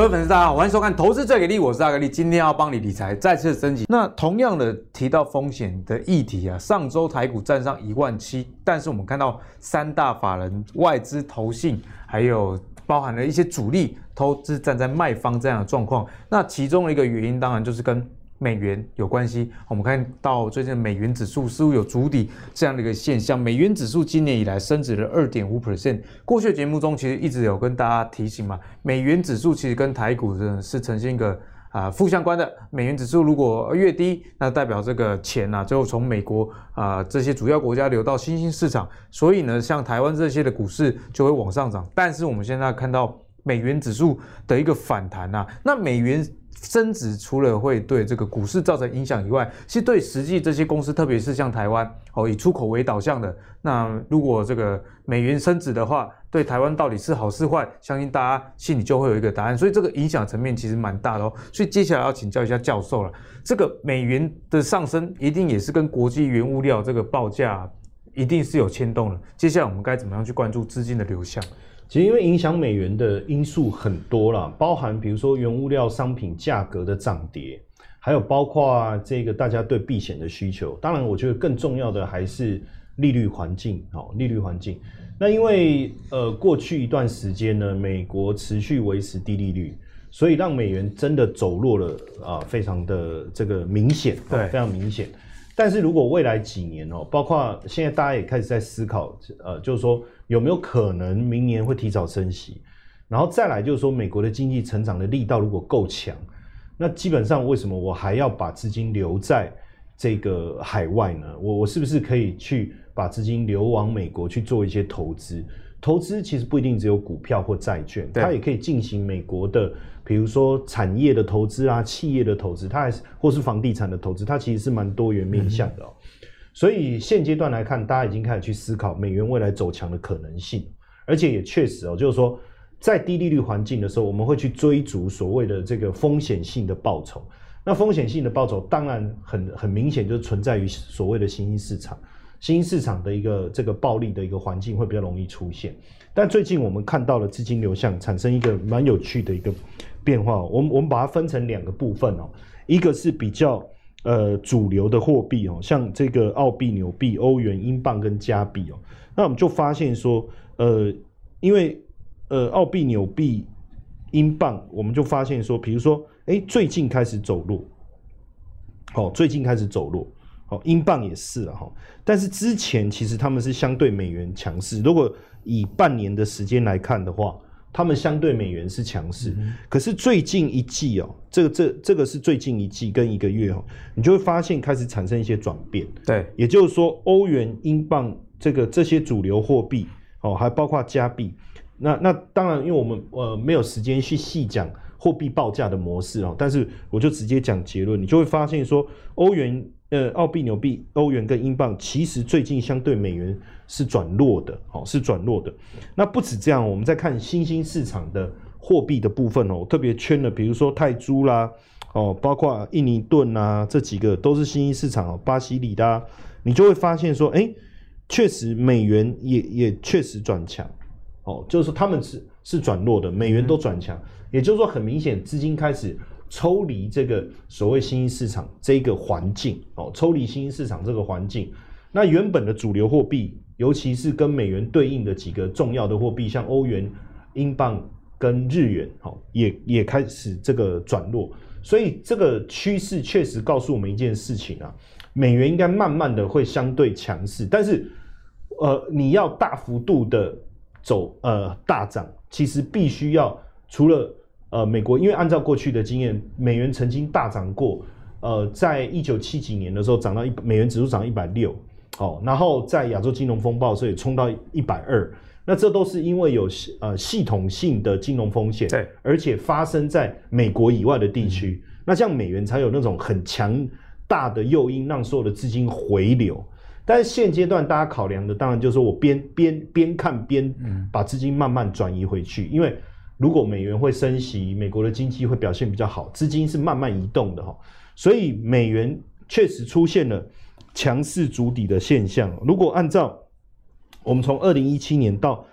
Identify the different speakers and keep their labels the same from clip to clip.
Speaker 1: 各位粉丝，大家好，欢迎收看《投资最给力》，我是阿格力，今天要帮你理财再次升级。那同样的提到风险的议题啊，上周台股站上一万七，但是我们看到三大法人、外资、投信，还有包含了一些主力投资站在卖方这样的状况。那其中的一个原因，当然就是跟美元有关系，我们看到最近美元指数似乎有筑底这样的一个现象。美元指数今年以来升值了二点五 percent。过去的节目中其实一直有跟大家提醒嘛，美元指数其实跟台股的是呈现一个啊负相关的。美元指数如果越低，那代表这个钱啊最后从美国啊这些主要国家流到新兴市场，所以呢，像台湾这些的股市就会往上涨。但是我们现在看到美元指数的一个反弹啊，那美元。升值除了会对这个股市造成影响以外，其实对实际这些公司，特别是像台湾哦，以出口为导向的，那如果这个美元升值的话，对台湾到底是好是坏，相信大家心里就会有一个答案。所以这个影响层面其实蛮大的哦。所以接下来要请教一下教授了，这个美元的上升一定也是跟国际原物料这个报价一定是有牵动的。接下来我们该怎么样去关注资金的流向？
Speaker 2: 其实，因为影响美元的因素很多啦，包含比如说原物料商品价格的涨跌，还有包括这个大家对避险的需求。当然，我觉得更重要的还是利率环境哦，利率环境。那因为呃，过去一段时间呢，美国持续维持低利率，所以让美元真的走弱了啊，非常的这个明显，对，非常明显。但是如果未来几年哦，包括现在大家也开始在思考，呃，就是说有没有可能明年会提早升息，然后再来就是说美国的经济成长的力道如果够强，那基本上为什么我还要把资金留在这个海外呢？我我是不是可以去把资金流往美国去做一些投资？投资其实不一定只有股票或债券，它也可以进行美国的，比如说产业的投资啊、企业的投资，它还是或是房地产的投资，它其实是蛮多元面向的哦。所以现阶段来看，大家已经开始去思考美元未来走强的可能性，而且也确实哦，就是说在低利率环境的时候，我们会去追逐所谓的这个风险性的报酬。那风险性的报酬当然很很明显，就是存在于所谓的新兴市场。新兴市场的一个这个暴利的一个环境会比较容易出现，但最近我们看到了资金流向产生一个蛮有趣的一个变化。我们我们把它分成两个部分哦，一个是比较呃主流的货币哦，像这个澳币、纽币、欧元、英镑跟加币哦，那我们就发现说，呃，因为呃澳币、纽币、英镑，我们就发现说，比如说，哎，最近开始走弱，好，最近开始走弱。哦，英镑也是了哈，但是之前其实他们是相对美元强势。如果以半年的时间来看的话，他们相对美元是强势。嗯、可是最近一季哦，这个这这个是最近一季跟一个月哦，你就会发现开始产生一些转变。对，也就是说，欧元、英镑这个这些主流货币哦，还包括加币。那那当然，因为我们呃没有时间去细讲货币报价的模式哦，但是我就直接讲结论，你就会发现说，欧元。呃，澳币、纽币、欧元跟英镑，其实最近相对美元是转弱的，哦，是转弱的。那不止这样，我们再看新兴市场的货币的部分哦，特别圈了，比如说泰铢啦，哦，包括印尼盾啊，这几个都是新兴市场哦，巴西里啦，你就会发现说，哎，确实美元也也确实转强，哦，就是说他们是是转弱的，美元都转强，也就是说很明显资金开始。抽离这个所谓新兴市场这个环境哦，抽离新兴市场这个环境，那原本的主流货币，尤其是跟美元对应的几个重要的货币，像欧元、英镑跟日元，哦，也也开始这个转弱。所以这个趋势确实告诉我们一件事情啊，美元应该慢慢的会相对强势，但是呃，你要大幅度的走呃大涨，其实必须要除了呃，美国因为按照过去的经验，美元曾经大涨过，呃，在一九七几年的时候涨到一美元指数涨一百六，哦，然后在亚洲金融风暴，所以冲到一百二，那这都是因为有呃系统性的金融风险，对，而且发生在美国以外的地区，嗯、那这样美元才有那种很强大的诱因，让所有的资金回流。但是现阶段大家考量的，当然就是说我边边边看边把资金慢慢转移回去，因为。如果美元会升息，美国的经济会表现比较好，资金是慢慢移动的哈，所以美元确实出现了强势筑底的现象。如果按照我们从二零一七年到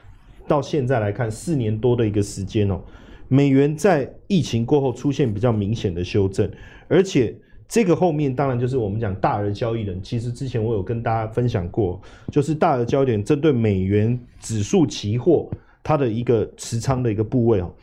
Speaker 2: 到现在来看，四年多的一个时间哦，美元在疫情过后出现比较明显的修正，而且这个后面当然就是我们讲大额交易人。其实之前我有跟大家分享过，就是大额交易人针对美元指数期货它的一个持仓的一个部位哦。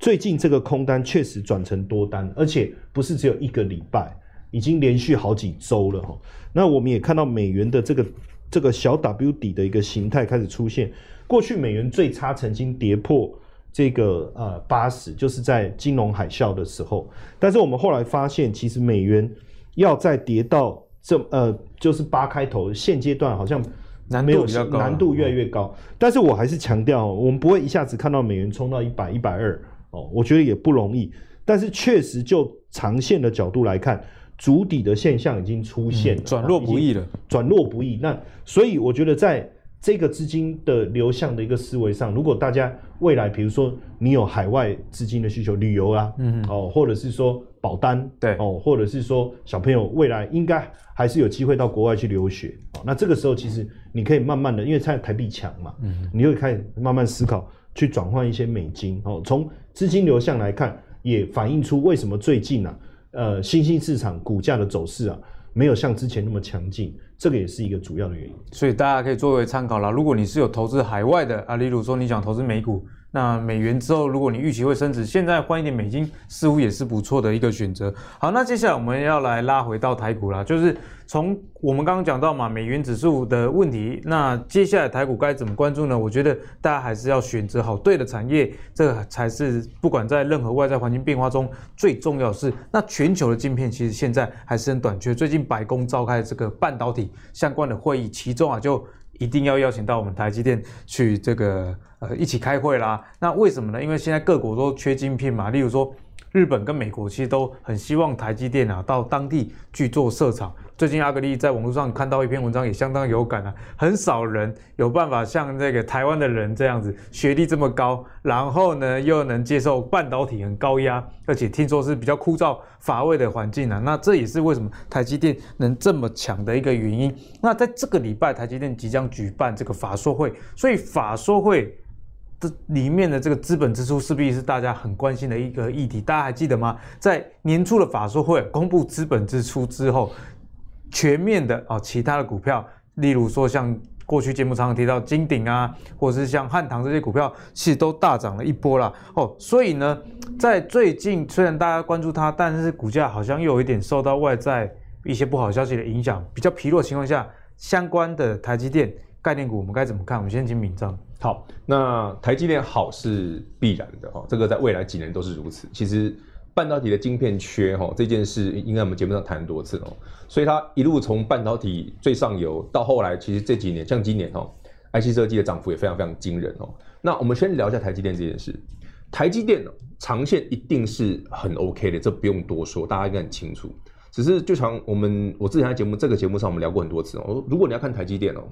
Speaker 2: 最近这个空单确实转成多单，而且不是只有一个礼拜，已经连续好几周了哈。那我们也看到美元的这个这个小 W 底的一个形态开始出现。过去美元最差曾经跌破。这个呃八十就是在金融海啸的时候，但是我们后来发现，其实美元要再跌到这呃就是八开头，现阶段好像难度，难度越来越高。但是我还是强调，我们不会一下子看到美元冲到一百、一百二哦，我觉得也不容易。但是确实就长线的角度来看，筑底的现象已经出现了，
Speaker 1: 转弱不易了，
Speaker 2: 转弱不易。那所以我觉得在。这个资金的流向的一个思维上，如果大家未来，比如说你有海外资金的需求，旅游啊，嗯哼，哦，或者是说保单，
Speaker 1: 对，
Speaker 2: 哦，或者是说小朋友未来应该还是有机会到国外去留学，哦，那这个时候其实你可以慢慢的，因为现在台币强嘛，嗯哼，你会开始慢慢思考去转换一些美金，哦，从资金流向来看，也反映出为什么最近啊，呃，新兴市场股价的走势啊。没有像之前那么强劲，这个也是一个主要的原因。
Speaker 1: 所以大家可以作为参考啦。如果你是有投资海外的啊，例如说你想投资美股。那美元之后，如果你预期会升值，现在换一点美金似乎也是不错的一个选择。好，那接下来我们要来拉回到台股啦，就是从我们刚刚讲到嘛，美元指数的问题。那接下来台股该怎么关注呢？我觉得大家还是要选择好对的产业，这个才是不管在任何外在环境变化中最重要的事。那全球的晶片其实现在还是很短缺，最近白宫召开这个半导体相关的会议，其中啊就。一定要邀请到我们台积电去这个呃一起开会啦。那为什么呢？因为现在各国都缺晶片嘛。例如说，日本跟美国其实都很希望台积电啊到当地去做设厂。最近阿格力在网络上看到一篇文章，也相当有感啊。很少人有办法像这个台湾的人这样子，学历这么高，然后呢又能接受半导体很高压，而且听说是比较枯燥乏味的环境啊。那这也是为什么台积电能这么强的一个原因。那在这个礼拜，台积电即将举办这个法说会，所以法说会。这里面的这个资本支出势必是大家很关心的一个议题，大家还记得吗？在年初的法说会公布资本支出之后，全面的啊，其他的股票，例如说像过去节目常常提到金鼎啊，或者是像汉唐这些股票，其实都大涨了一波了哦。所以呢，在最近虽然大家关注它，但是股价好像又有一点受到外在一些不好消息的影响，比较疲弱的情况下，相关的台积电概念股我们该怎么看？我们先请闵漳。
Speaker 3: 好，那台积电好是必然的哈，这个在未来几年都是如此。其实半导体的晶片缺哈这件事，应该我们节目上谈很多次哦。所以它一路从半导体最上游到后来，其实这几年像今年哦，IC 设计的涨幅也非常非常惊人哦。那我们先聊一下台积电这件事。台积电长线一定是很 OK 的，这不用多说，大家应该很清楚。只是就像我们我之前在节目这个节目上我们聊过很多次哦，如果你要看台积电哦，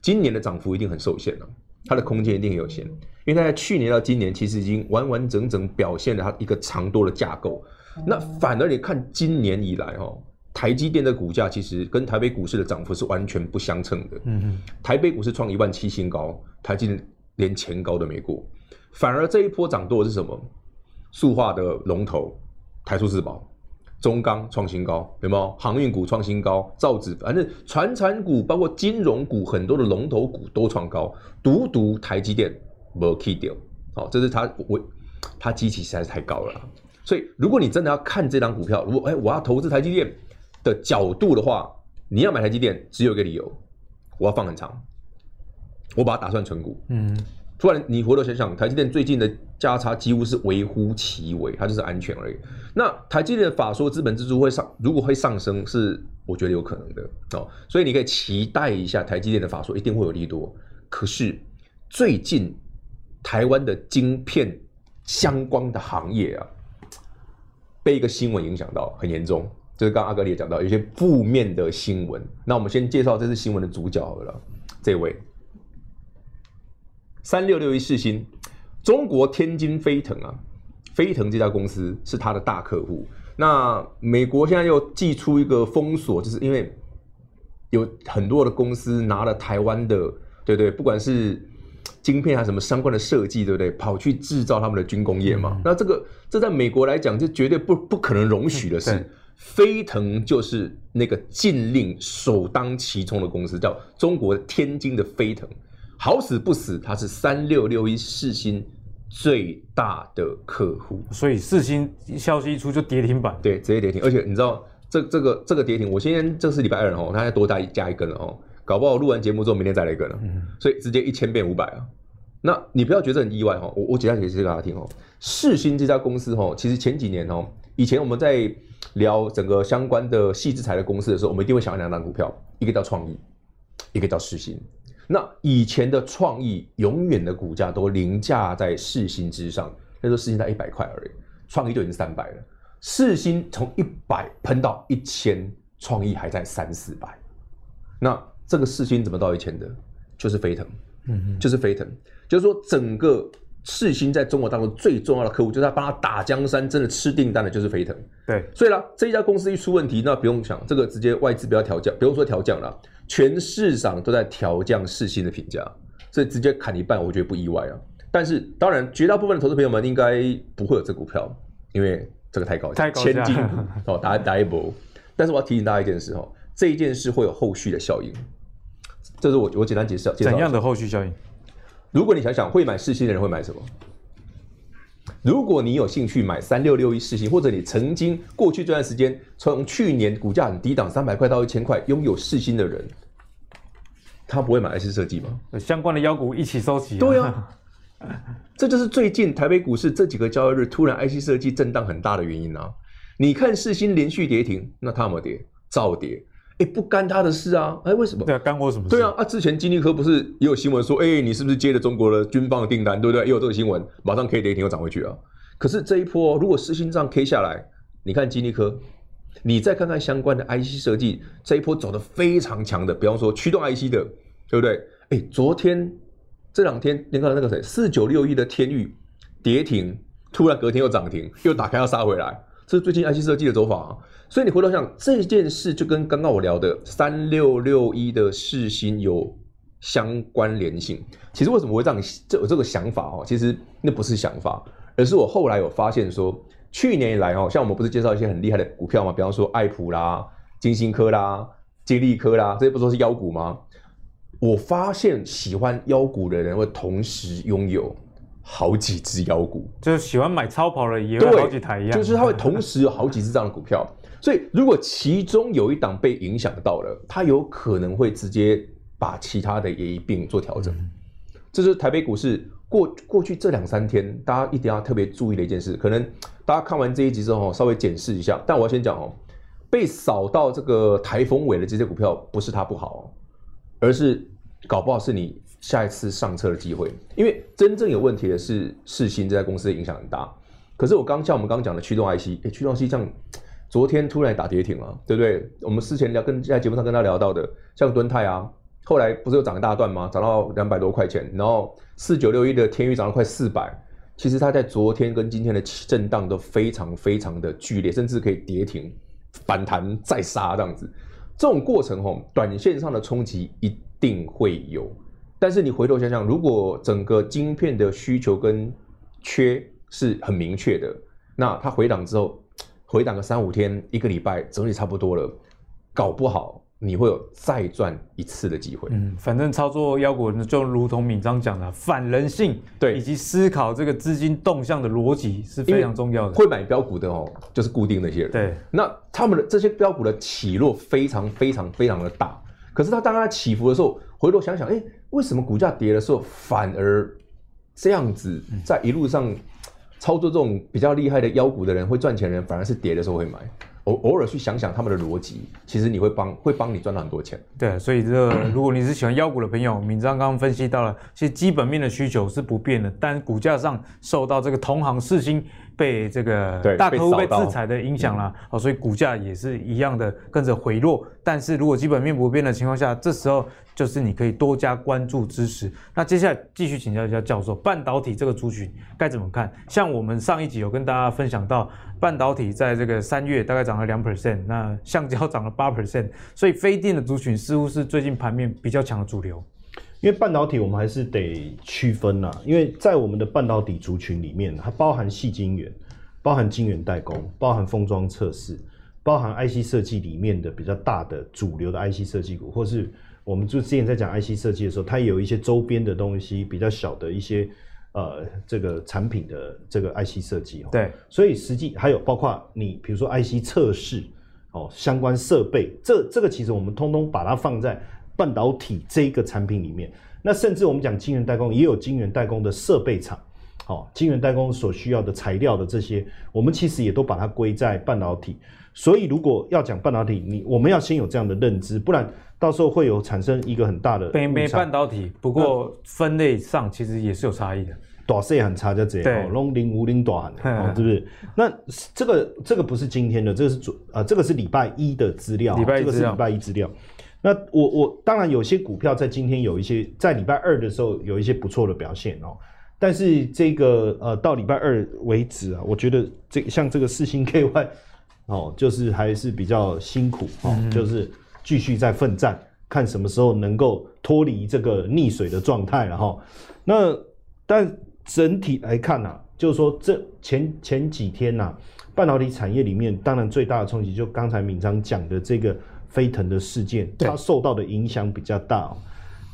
Speaker 3: 今年的涨幅一定很受限了。它的空间一定很有限，因为它在去年到今年其实已经完完整整表现了它一个长多的架构。那反而你看今年以来哦，台积电的股价其实跟台北股市的涨幅是完全不相称的。嗯哼，台北股市创一万七新高，台积电连前高都没过。反而这一波涨多的是什么？塑化的龙头台塑四宝。中钢创新高，有没有？航运股创新高，造纸，反正传产股包括金融股，很多的龙头股都创高，独独台积电没起掉，哦，这是它我它基期实在是太高了，所以如果你真的要看这张股票，如果哎我要投资台积电的角度的话，你要买台积电只有一个理由，我要放很长，我把它打算存股，嗯。突然，你回头想想，台积电最近的价差几乎是微乎其微，它就是安全而已。那台积电的法说资本支出会上，如果会上升，是我觉得有可能的哦。所以你可以期待一下，台积电的法说一定会有利多。可是最近台湾的晶片相关的行业啊，被一个新闻影响到很严重，就是刚刚阿格里也讲到，有些负面的新闻。那我们先介绍这次新闻的主角好了，这位。三六六一世新，中国天津飞腾啊，飞腾这家公司是他的大客户。那美国现在又祭出一个封锁，就是因为有很多的公司拿了台湾的，对对，不管是晶片啊什么相关的设计，对不对？跑去制造他们的军工业嘛？嗯、那这个这在美国来讲，就绝对不不可能容许的事。嗯、飞腾就是那个禁令首当其冲的公司，叫中国天津的飞腾。好死不死，它是三六六一世芯最大的客户，
Speaker 1: 所以世芯消息一出就跌停板，
Speaker 3: 对，直接跌停。而且你知道这这个这个跌停，我今天这是礼拜二哦，它再多加一加一根了哦，搞不好录完节目之后明天再来一根了，嗯、所以直接一千变五百啊。那你不要觉得很意外哈，我我简单解释给大家听哦。世新这家公司哈，其实前几年哦，以前我们在聊整个相关的细制材的公司的时候，我们一定会想到两档股票，一个叫创意，一个叫世芯。那以前的创意永远的股价都凌驾在四星之上，那时候世芯才一百块而已，创意就已经三百了。四星从一百喷到一千，创意还在三四百。那这个四星怎么到一千的？就是飞腾，嗯哼，就是飞腾，就是说整个世新在中国大陆最重要的客户，就是他帮他打江山，真的吃订单的就是飞腾。
Speaker 1: 对，
Speaker 3: 所以呢，这一家公司一出问题，那不用想，这个直接外资不要调降，不用说调降了。全市场都在调降世新的评价，所以直接砍一半，我觉得不意外啊。但是当然，绝大部分的投资朋友们应该不会有这股票，因为这个太高，
Speaker 1: 太高
Speaker 3: 千金股哦，打打一波。但是我要提醒大家一件事哦，这一件事会有后续的效应。这是我我简单介绍，
Speaker 1: 怎样的后续效应？
Speaker 3: 如果你想想，会买世新的人会买什么？如果你有兴趣买三六六一世新，或者你曾经过去这段时间从去年股价很低档三百块到一千块拥有世新的人，他不会买 IC 设计吗？
Speaker 1: 相关的妖股一起收集。
Speaker 3: 对啊，这就是最近台北股市这几个交易日突然 IC 设计震荡很大的原因啊！你看世新连续跌停，那他有没有跌？照跌。哎，不干他的事啊！哎，为什么？
Speaker 1: 对啊，干我什么事？
Speaker 3: 对啊，啊，之前金立科不是也有新闻说，哎，你是不是接了中国的军方的订单，对不对？也有这个新闻，马上 K 跌停又涨回去啊。可是这一波，如果世芯这样 K 下来，你看金立科，你再看看相关的 IC 设计，这一波走的非常强的，比方说驱动 IC 的，对不对？哎，昨天这两天，你看那个谁，四九六一的天域跌停，突然隔天又涨停，又打开要杀回来。这是最近 IC 设计的走法啊，所以你回头想这件事，就跟刚刚我聊的三六六一的世芯有相关联性。其实为什么会这样这有这个想法哦？其实那不是想法，而是我后来有发现说，去年以来哦，像我们不是介绍一些很厉害的股票吗？比方说爱普啦、金星科啦、金立科啦，这些不都是妖股吗？我发现喜欢妖股的人会同时拥有。好几只妖股，
Speaker 1: 就是喜欢买超跑的也有好几台一样，
Speaker 3: 就是它会同时有好几只这样的股票，所以如果其中有一档被影响到了，它有可能会直接把其他的也一并做调整。嗯、这是台北股市过过去这两三天，大家一定要特别注意的一件事。可能大家看完这一集之后，稍微检视一下。但我要先讲哦，被扫到这个台风尾的这些股票，不是它不好，而是搞不好是你。下一次上车的机会，因为真正有问题的是世芯这家公司的影响很大。可是我刚像我们刚讲的驱动 IC，哎，驱动 IC 像昨天突然打跌停了，对不对？我们之前聊跟在节目上跟他聊到的，像敦泰啊，后来不是又涨一大段吗？涨到两百多块钱，然后四九六一的天宇涨了快四百。其实它在昨天跟今天的震荡都非常非常的剧烈，甚至可以跌停反弹再杀这样子。这种过程吼，短线上的冲击一定会有。但是你回头想想，如果整个晶片的需求跟缺是很明确的，那它回档之后，回档个三五天、一个礼拜，整理差不多了，搞不好你会有再赚一次的机会。
Speaker 1: 嗯，反正操作妖股就如同敏章讲的，反人性，
Speaker 3: 对，
Speaker 1: 以及思考这个资金动向的逻辑是非常重要的。
Speaker 3: 会买标股的哦，就是固定那些人。
Speaker 1: 对，
Speaker 3: 那他们的这些标股的起落非常非常非常的大。可是他当他起伏的时候，回头想想，哎，为什么股价跌的时候反而这样子，在一路上操作这种比较厉害的妖股的人会赚钱的人，反而是跌的时候会买。偶偶尔去想想他们的逻辑，其实你会帮会帮你赚到很多钱。
Speaker 1: 对，所以这个 如果你是喜欢妖股的朋友，敏章刚刚分析到了，其实基本面的需求是不变的，但股价上受到这个同行世芯。被这个大客户被制裁的影响了，哦，所以股价也是一样的跟着回落。但是如果基本面不变的情况下，这时候就是你可以多加关注支持。那接下来继续请教一下教授，半导体这个族群该怎么看？像我们上一集有跟大家分享到，半导体在这个三月大概涨了两 percent，那橡胶涨了八 percent，所以非电的族群似乎是最近盘面比较强的主流。
Speaker 2: 因为半导体我们还是得区分呐，因为在我们的半导体族群里面，它包含细晶圆，包含晶圆代工，包含封装测试，包含 IC 设计里面的比较大的主流的 IC 设计股，或是我们就之前在讲 IC 设计的时候，它也有一些周边的东西，比较小的一些呃这个产品的这个 IC 设计。
Speaker 1: 对，
Speaker 2: 所以实际还有包括你比如说 IC 测试。哦，相关设备，这这个其实我们通通把它放在半导体这个产品里面。那甚至我们讲晶圆代工，也有晶圆代工的设备厂。哦，晶圆代工所需要的材料的这些，我们其实也都把它归在半导体。所以如果要讲半导体，你我们要先有这样的认知，不然到时候会有产生一个很大的。
Speaker 1: 北美半导体，不过分类上其实也是有差异的。
Speaker 2: 大细很差就这里，龙零五零短，哦，是不是？那这个这个不是今天的，这个是主啊、呃，这个是礼拜一的资料，礼拜一这个是礼拜一资料。那我我当然有些股票在今天有一些，在礼拜二的时候有一些不错的表现哦。但是这个呃到礼拜二为止啊，我觉得这像这个四星 KY 哦，就是还是比较辛苦哦，嗯、就是继续在奋战，看什么时候能够脱离这个溺水的状态了哈。那但。整体来看呢、啊，就是说这前前几天呐、啊，半导体产业里面，当然最大的冲击就刚才闵章讲的这个飞腾的事件，它受到的影响比较大、喔。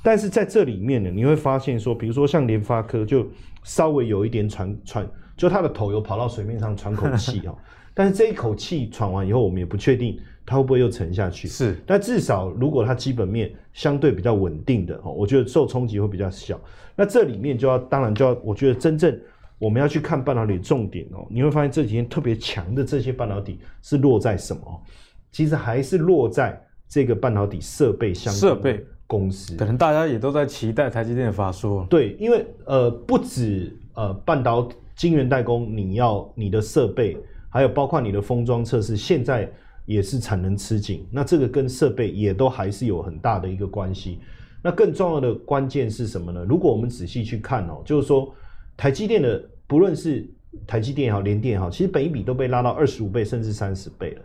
Speaker 2: 但是在这里面呢，你会发现说，比如说像联发科，就稍微有一点喘喘，就它的头有跑到水面上喘口气哦、喔。但是这一口气喘完以后，我们也不确定它会不会又沉下去。
Speaker 1: 是，
Speaker 2: 但至少如果它基本面相对比较稳定的哦，我觉得受冲击会比较小。那这里面就要，当然就要，我觉得真正我们要去看半导体重点哦，你会发现这几天特别强的这些半导体是落在什么？其实还是落在这个半导体设备相关的公司。
Speaker 1: 可能大家也都在期待台积电的法说。
Speaker 2: 对，因为呃，不止呃半导体晶圆代工，你要你的设备，还有包括你的封装测试，现在也是产能吃紧，那这个跟设备也都还是有很大的一个关系。那更重要的关键是什么呢？如果我们仔细去看哦，就是说台积电的，不论是台积电也好，联电也好，其实本一比都被拉到二十五倍甚至三十倍了。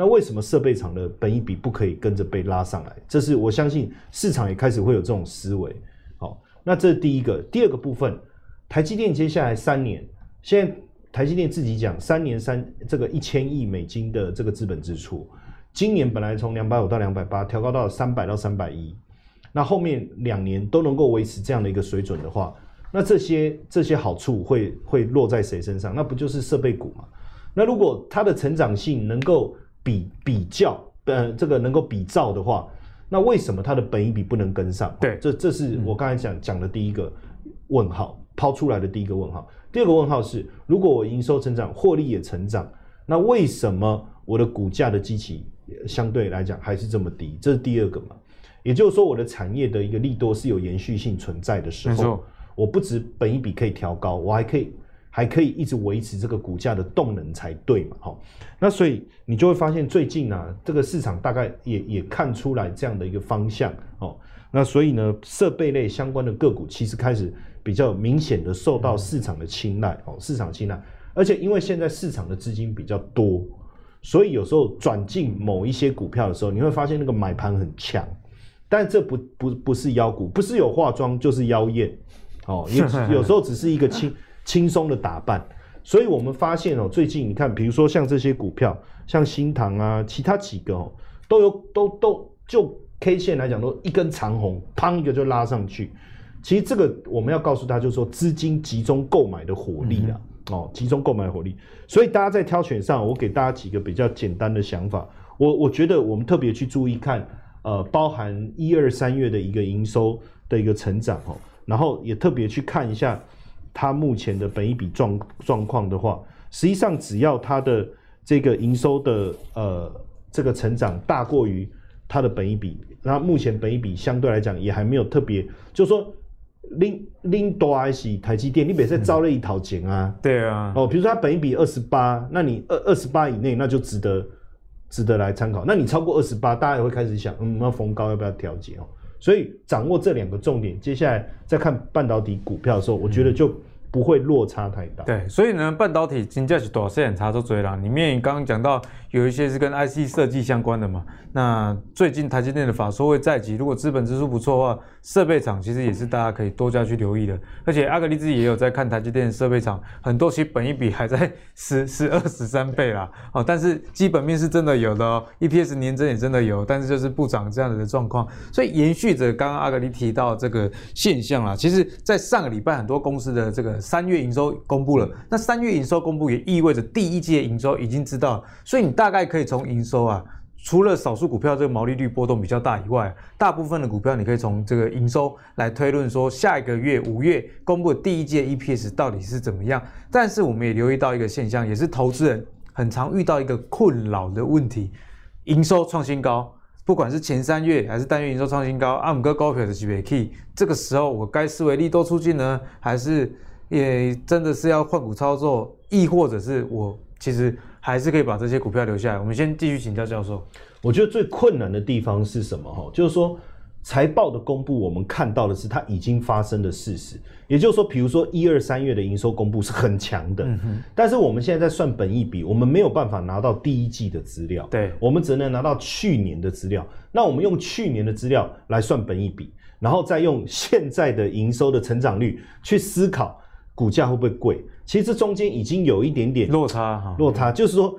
Speaker 2: 那为什么设备厂的本益比不可以跟着被拉上来？这是我相信市场也开始会有这种思维。好，那这是第一个。第二个部分，台积电接下来三年，现在台积电自己讲三年三这个一千亿美金的这个资本支出，今年本来从两百五到两百八，调高到三百到三百一。那后面两年都能够维持这样的一个水准的话，那这些这些好处会会落在谁身上？那不就是设备股吗？那如果它的成长性能够比比较，呃，这个能够比照的话，那为什么它的本益比不能跟上？
Speaker 1: 对，
Speaker 2: 这这是我刚才讲讲的第一个问号，抛出来的第一个问号。第二个问号是，如果我营收成长，获利也成长，那为什么我的股价的基期相对来讲还是这么低？这是第二个嘛？也就是说，我的产业的一个利多是有延续性存在的时候，我不止本益比可以调高，我还可以还可以一直维持这个股价的动能才对嘛？哈，那所以你就会发现最近啊，这个市场大概也也看出来这样的一个方向哦。那所以呢，设备类相关的个股其实开始比较明显的受到市场的青睐哦，市场青睐，而且因为现在市场的资金比较多，所以有时候转进某一些股票的时候，你会发现那个买盘很强。但这不不不是妖股，不是有化妆就是妖艳，哦，有有时候只是一个轻轻松的打扮，所以我们发现哦，最近你看，比如说像这些股票，像新塘啊，其他几个哦，都有都都就 K 线来讲，都一根长红，砰一个就拉上去。其实这个我们要告诉他，就是说资金集中购买的火力啊，哦，集中购买的火力。所以大家在挑选上，我给大家几个比较简单的想法，我我觉得我们特别去注意看。呃，包含一二三月的一个营收的一个成长哦，然后也特别去看一下它目前的本益比状状况的话，实际上只要它的这个营收的呃这个成长大过于它的本益比，那目前本益比相对来讲也还没有特别，就是说拎拎多还是台积电，你每次招了一套钱啊，
Speaker 1: 对啊，
Speaker 2: 哦，比如说它本一比二十八，那你二二十八以内那就值得。值得来参考。那你超过二十八，大家也会开始想，嗯，那逢高要不要调节哦？所以掌握这两个重点，接下来再看半导体股票的时候，我觉得就不会落差太大。
Speaker 1: 对，所以呢，半导体金价是多少线差都追了。里面刚刚讲到有一些是跟 IC 设计相关的嘛。那最近台积电的法说会在即，如果资本支出不错的话，设备厂其实也是大家可以多加去留意的。而且阿格力自己也有在看台积电设备厂，很多其实本一比还在 十、十二、十三倍啦。哦，但是基本面是真的有的哦，EPS 年增也真的有，但是就是不涨这样子的状况。所以延续着刚刚阿格力提到这个现象啦，其实在上个礼拜很多公司的这个三月营收公布了，那三月营收公布也意味着第一季的营收已经知道，所以你大概可以从营收啊。除了少数股票这个毛利率波动比较大以外，大部分的股票你可以从这个营收来推论说，下一个月五月公布的第一季 EPS 到底是怎么样。但是我们也留意到一个现象，也是投资人很常遇到一个困扰的问题：营收创新高，不管是前三月还是单月营收创新高，阿姆哥高票的级别 key，这个时候我该视为利多出尽呢，还是也真的是要换股操作，亦或者是我其实？还是可以把这些股票留下来。我们先继续请教教授。
Speaker 2: 我觉得最困难的地方是什么？哈，就是说财报的公布，我们看到的是它已经发生的事实。也就是说，比如说一二三月的营收公布是很强的，嗯。但是我们现在在算本益比，我们没有办法拿到第一季的资料，
Speaker 1: 对，
Speaker 2: 我们只能拿到去年的资料。那我们用去年的资料来算本益比，然后再用现在的营收的成长率去思考。股价会不会贵？其实这中间已经有一点点
Speaker 1: 落差哈，
Speaker 2: 落差就是说，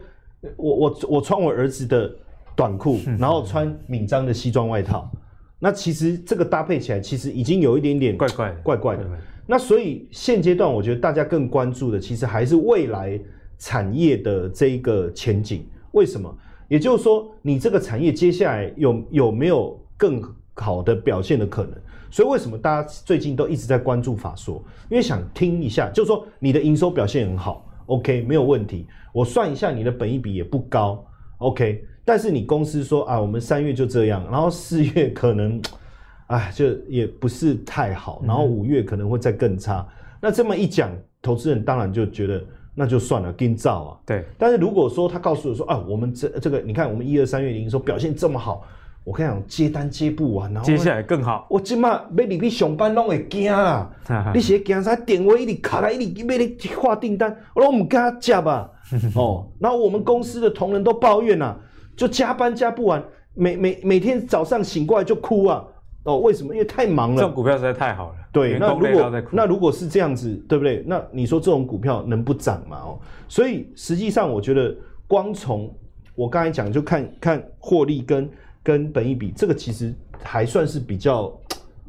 Speaker 2: 我我我穿我儿子的短裤，然后穿敏章的西装外套，那其实这个搭配起来，其实已经有一点点
Speaker 1: 怪怪
Speaker 2: 怪怪的。那所以现阶段，我觉得大家更关注的，其实还是未来产业的这一个前景。为什么？也就是说，你这个产业接下来有有没有更好的表现的可能？所以为什么大家最近都一直在关注法说？因为想听一下，就是说你的营收表现很好，OK，没有问题。我算一下你的本益比也不高，OK。但是你公司说啊，我们三月就这样，然后四月可能，哎，就也不是太好，然后五月可能会再更差。嗯、那这么一讲，投资人当然就觉得那就算了，跟造啊。
Speaker 1: 对。但
Speaker 2: 是如果说他告诉我说啊，我们这这个，你看我们一二三月营收表现这么好。我跟你讲，接单接不完，然后
Speaker 1: 接下来更好。
Speaker 2: 我今嘛要你去上班拢会惊啊！你写惊啥？电话一直卡来，一直要你画订单，我都唔敢接吧。哦，然后我们公司的同仁都抱怨啊，就加班加不完，每每每天早上醒过来就哭啊。哦，为什么？因为太忙了。
Speaker 1: 这种股票实在太好了。
Speaker 2: 对，那如果那如果是这样子，对不对？那你说这种股票能不涨吗？哦，所以实际上我觉得，光从我刚才讲，就看看获利跟。跟本益比，这个其实还算是比较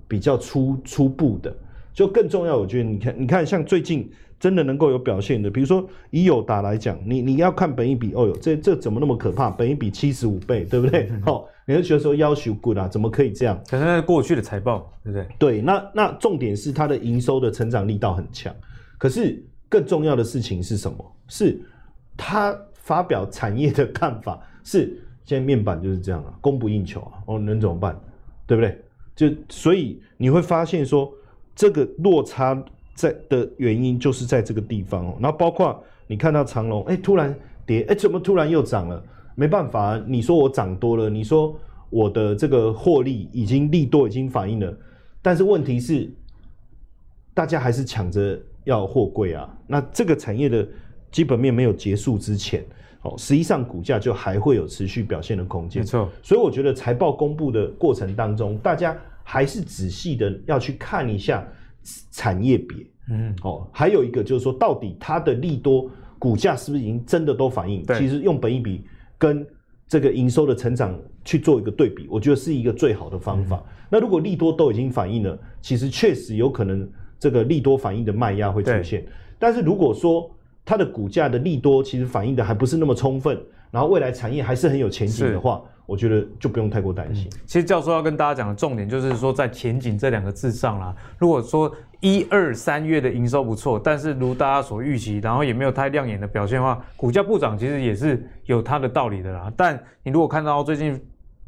Speaker 2: 比较初初步的。就更重要，我觉得你看，你看，像最近真的能够有表现的，比如说以友达来讲，你你要看本益比，哦哟，这这怎么那么可怕？本益比七十五倍，对不对？好、嗯，你会觉得说要求 good 啊，怎么可以这样？
Speaker 1: 可是那过去的财报，对不对？
Speaker 2: 对，那那重点是它的营收的成长力道很强。可是更重要的事情是什么？是它发表产业的看法是。现在面板就是这样啊，供不应求啊，哦，能怎么办？对不对？就所以你会发现说，这个落差在的原因就是在这个地方哦。然后包括你看到长龙，哎，突然跌，哎，怎么突然又涨了？没办法，你说我涨多了，你说我的这个获利已经利多已经反映了，但是问题是，大家还是抢着要货柜啊。那这个产业的基本面没有结束之前。哦，实际上股价就还会有持续表现的空间。
Speaker 1: 没错，
Speaker 2: 所以我觉得财报公布的过程当中，大家还是仔细的要去看一下产业别。嗯，哦，还有一个就是说，到底它的利多股价是不是已经真的都反映？其实用本益比跟这个营收的成长去做一个对比，我觉得是一个最好的方法。嗯、那如果利多都已经反映了，其实确实有可能这个利多反应的卖压会出现。但是如果说它的股价的利多其实反映的还不是那么充分，然后未来产业还是很有前景的话，我觉得就不用太过担心。
Speaker 1: 其实教授要跟大家讲的重点就是说，在前景这两个字上啦。如果说一二三月的营收不错，但是如大家所预期，然后也没有太亮眼的表现的话，股价不涨其实也是有它的道理的啦。但你如果看到最近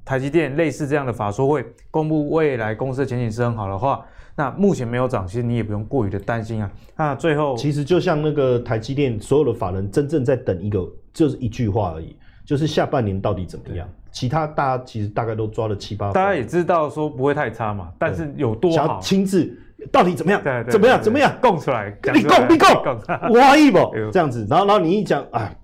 Speaker 1: 台积电类似这样的法说会公布未来公司的前景是很好的话，那目前没有涨，其实你也不用过于的担心啊。那最后，
Speaker 2: 其实就像那个台积电所有的法人真正在等一个，就是一句话而已，就是下半年到底怎么样？其他大家其实大概都抓了七八。
Speaker 1: 大家也知道说不会太差嘛，但是有多好？
Speaker 2: 亲自到底怎么样？
Speaker 1: 对对，
Speaker 2: 怎么样？怎么样？
Speaker 1: 供出来，
Speaker 2: 你供，你供，哇一不 这样子，然后然后你一讲，哎，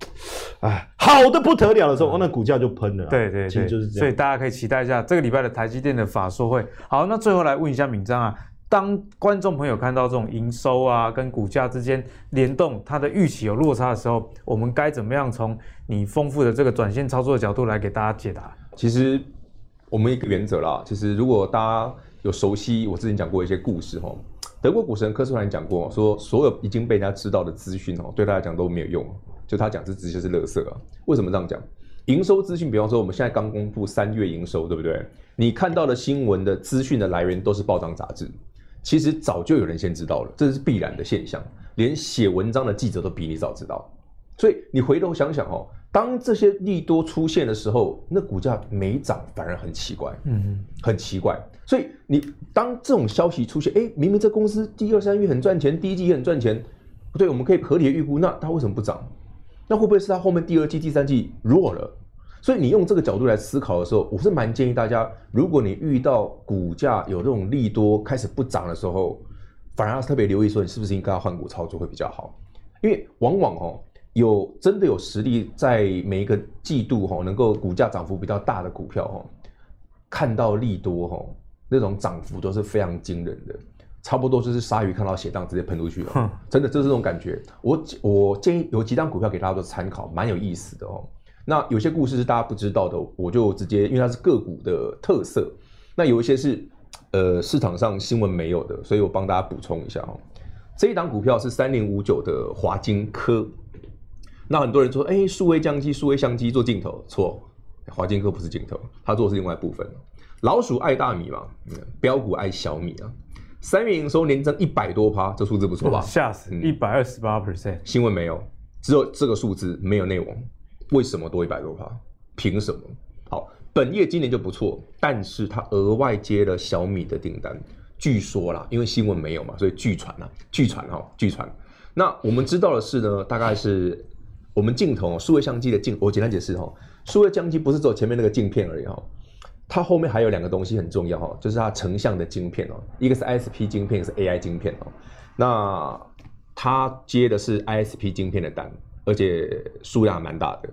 Speaker 2: 哎，好的不得了的时候，那股价就喷了。
Speaker 1: 对对对，就是这样。所以大家可以期待一下这个礼拜的台积电的法说会。好，那最后来问一下敏章啊。当观众朋友看到这种营收啊跟股价之间联动，它的预期有落差的时候，我们该怎么样从你丰富的这个短线操作的角度来给大家解答？
Speaker 3: 其实我们一个原则啦，其实如果大家有熟悉我之前讲过一些故事哈，德国股神科斯兰讲过，说所有已经被人家知道的资讯哦，对他来讲都没有用，就他讲这直接是垃圾啊。为什么这样讲？营收资讯，比方说我们现在刚公布三月营收，对不对？你看到的新闻的资讯的来源都是报章杂志。其实早就有人先知道了，这是必然的现象。连写文章的记者都比你早知道，所以你回头想想哦，当这些利多出现的时候，那股价没涨反而很奇怪，嗯，很奇怪。所以你当这种消息出现，哎，明明这公司第二三月很赚钱，第一季也很赚钱，不对，我们可以合理的预估，那它为什么不涨？那会不会是它后面第二季、第三季弱了？所以你用这个角度来思考的时候，我是蛮建议大家，如果你遇到股价有这种利多开始不涨的时候，反而要特别留意说，你是不是应该要换股操作会比较好。因为往往哦，有真的有实力在每一个季度哈，能够股价涨幅比较大的股票哈，看到利多哈，那种涨幅都是非常惊人的，差不多就是鲨鱼看到血档直接喷出去了，真的就是这种感觉。我我建议有几档股票给大家做参考，蛮有意思的哦。那有些故事是大家不知道的，我就直接，因为它是个股的特色。那有一些是，呃，市场上新闻没有的，所以我帮大家补充一下哦。这一档股票是三零五九的华金科。那很多人说，哎，数位相机、数位相机做镜头，错，华金科不是镜头，它做的是另外一部分。老鼠爱大米嘛，嗯，飙股爱小米啊。三月营收年增一百多趴，这数字不错吧？
Speaker 1: 吓死，一百二十八 percent。
Speaker 3: 新闻没有，只有这个数字，没有内容。为什么多一百多趴？凭什么？好，本业今年就不错，但是他额外接了小米的订单，据说啦，因为新闻没有嘛，所以据传啊，据传哈，据传。那我们知道的是呢，大概是我们镜头数位相机的镜，我简单解释哈，数位相机不是只有前面那个镜片而已哈，它后面还有两个东西很重要哈，就是它成像的晶片哦，一个是 ISP 晶片，一个是 AI 晶片哦。那它接的是 ISP 晶片的单。而且数量还蛮大的，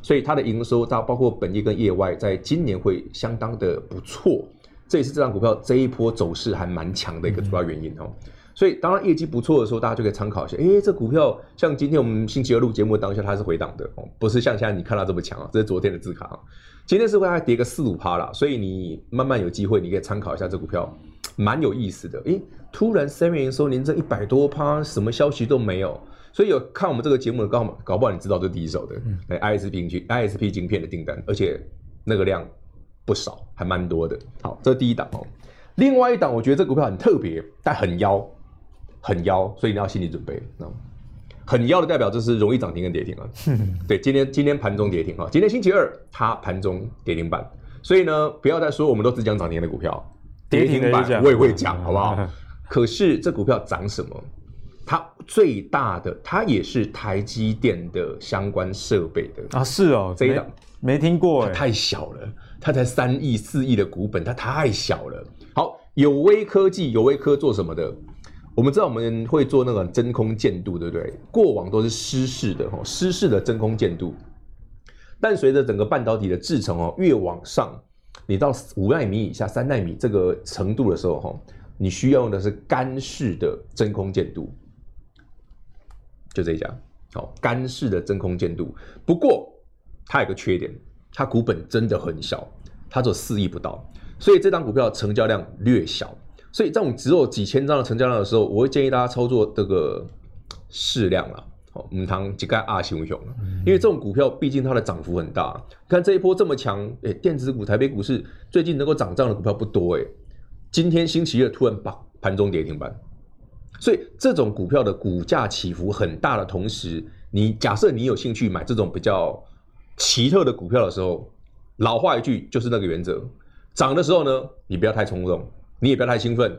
Speaker 3: 所以它的营收它包括本业跟业外，在今年会相当的不错。这也是这张股票这一波走势还蛮强的一个主要原因哦。所以当然业绩不错的时候，大家就可以参考一下。诶，这股票像今天我们星期二录节目当下，它是回档的哦，不是像现在你看到这么强啊。这是昨天的字卡啊，今天是会还跌个四五趴啦。所以你慢慢有机会，你可以参考一下这股票，蛮有意思的。诶，突然三月营收连增一百多趴，什么消息都没有。所以有看我们这个节目的，搞搞不好你知道这第一手的，哎，ISP ISP 晶片的订单，而且那个量不少，还蛮多的。好，这是第一档哦。另外一档，我觉得这股票很特别，但很妖，很妖，所以你要心理准备。很妖的代表就是容易涨停跟跌停啊。对，今天今天盘中跌停啊，今天星期二它盘中跌停板，所以呢，不要再说我们都只讲涨停的股票，跌停板我也会讲，好不好？可是这股票涨什么？它最大的，它也是台积电的相关设备的
Speaker 1: 啊，是哦，这一档没，没听过，
Speaker 3: 它太小了，它才三亿四亿的股本，它太小了。好，有微科技，有微科做什么的？我们知道我们会做那个真空建度，对不对？过往都是湿式的哦，湿式的真空建度。但随着整个半导体的制程哦越往上，你到五纳米以下、三纳米这个程度的时候哈，你需要用的是干式的真空建度。就这一家，好，干式的真空建度。不过它有个缺点，它股本真的很小，它只有四亿不到，所以这档股票成交量略小。所以这种只有几千张的成交量的时候，我会建议大家操作这个适量了。好，唔通几个阿熊熊，因为这种股票毕竟它的涨幅很大。看这一波这么强，哎，电子股、台北股市最近能够涨涨的股票不多哎。今天星期二突然把盘中跌停板。所以这种股票的股价起伏很大的同时，你假设你有兴趣买这种比较奇特的股票的时候，老话一句就是那个原则：涨的时候呢，你不要太冲动，你也不要太兴奋；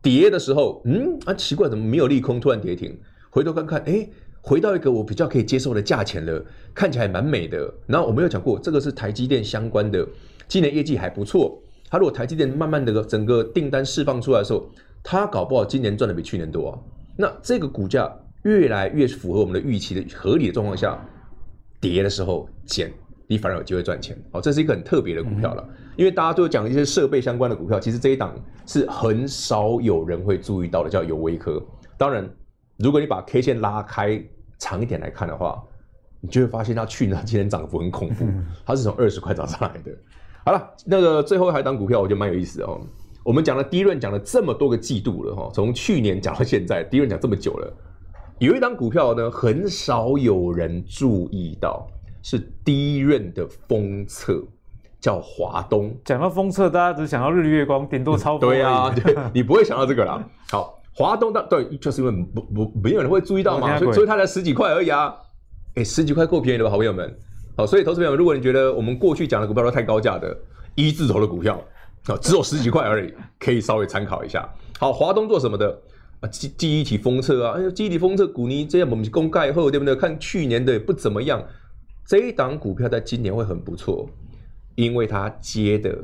Speaker 3: 跌的时候，嗯啊，奇怪，怎么没有利空，突然跌停？回头看看，哎，回到一个我比较可以接受的价钱了，看起来蛮美的。然后我们有讲过，这个是台积电相关的，今年业绩还不错。它如果台积电慢慢的整个订单释放出来的时候，它搞不好今年赚的比去年多啊。那这个股价越来越符合我们的预期的合理的状况下，跌的时候减，你反而有机会赚钱。好，这是一个很特别的股票了，因为大家都讲一些设备相关的股票，其实这一档是很少有人会注意到的，叫有微科。当然，如果你把 K 线拉开长一点来看的话，你就会发现它去年、今年涨幅很恐怖，它是从二十块涨上来的。好了，那个最后还一档股票我觉得蛮有意思的哦。我们讲了第一轮讲了这么多个季度了哈，从去年讲到现在，第一轮讲这么久了，有一档股票呢，很少有人注意到，是第一轮的封测，叫华东。
Speaker 1: 讲到封测，大家只想到日月光，顶多超
Speaker 3: 对啊，对，你不会想到这个啦。好，华东的对，就是因为不不没有人会注意到嘛，所以所以它才十几块而已啊。哎，十几块够便宜了吧，好朋友们。好，所以投资朋友，如果你觉得我们过去讲的股票都太高价的一字头的股票，啊，只有十几块而已，可以稍微参考一下。好，华东做什么的啊？记记忆体封测啊，哎呦，记忆体封测股呢，这样我们公盖后对不对？看去年的也不怎么样，这一档股票在今年会很不错，因为它接的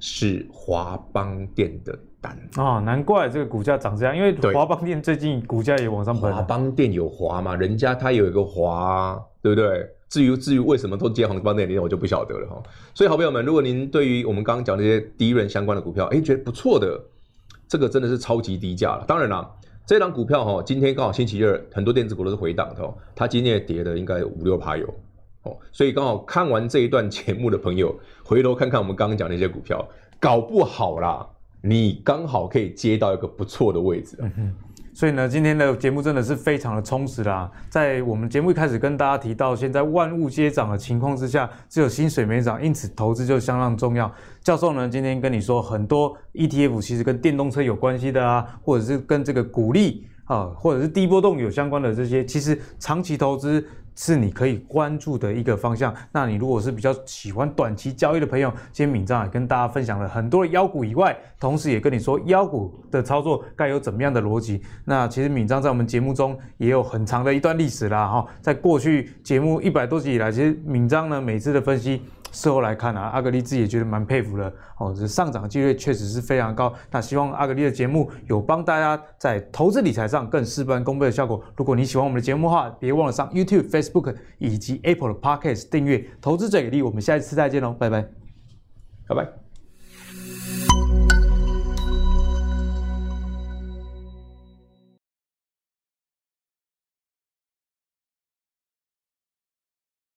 Speaker 3: 是华邦电的单
Speaker 1: 哦，难怪这个股价涨这样，因为华邦电最近股价也往上奔。
Speaker 3: 华邦电有华嘛？人家它有一个华，对不对？至于至于为什么都接华邦电，我就不晓得了哈。所以，好朋友们，如果您对于我们刚刚讲那些第一轮相关的股票，哎，觉得不错的，这个真的是超级低价了。当然啦，这档股票哈，今天刚好星期二，很多电子股都是回档的。它今天也跌的应该有五六趴有哦。所以刚好看完这一段节目的朋友，回头看看我们刚刚讲那些股票，搞不好啦，你刚好可以接到一个不错的位置。
Speaker 1: 所以呢，今天的节目真的是非常的充实啦。在我们节目一开始跟大家提到，现在万物皆涨的情况之下，只有薪水没涨，因此投资就相当重要。教授呢，今天跟你说很多 ETF 其实跟电动车有关系的啊，或者是跟这个股利啊，或者是低波动有相关的这些，其实长期投资。是你可以关注的一个方向。那你如果是比较喜欢短期交易的朋友，今天敏章也跟大家分享了很多的妖股以外，同时也跟你说妖股的操作该有怎么样的逻辑。那其实敏章在我们节目中也有很长的一段历史啦，哈，在过去节目一百多集以来，其实敏章呢每次的分析。事后来看啊，阿格力自己也觉得蛮佩服的哦，这上涨几率确实是非常高。那希望阿格力的节目有帮大家在投资理财上更事半功倍的效果。如果你喜欢我们的节目的话，别忘了上 YouTube、Facebook 以及 Apple 的 Podcast 订阅《投资者给力》。我们下一次再见喽，拜拜，
Speaker 3: 拜拜。